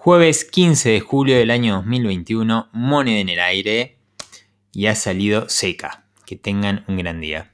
Jueves 15 de julio del año 2021, moneda en el aire y ha salido seca. Que tengan un gran día.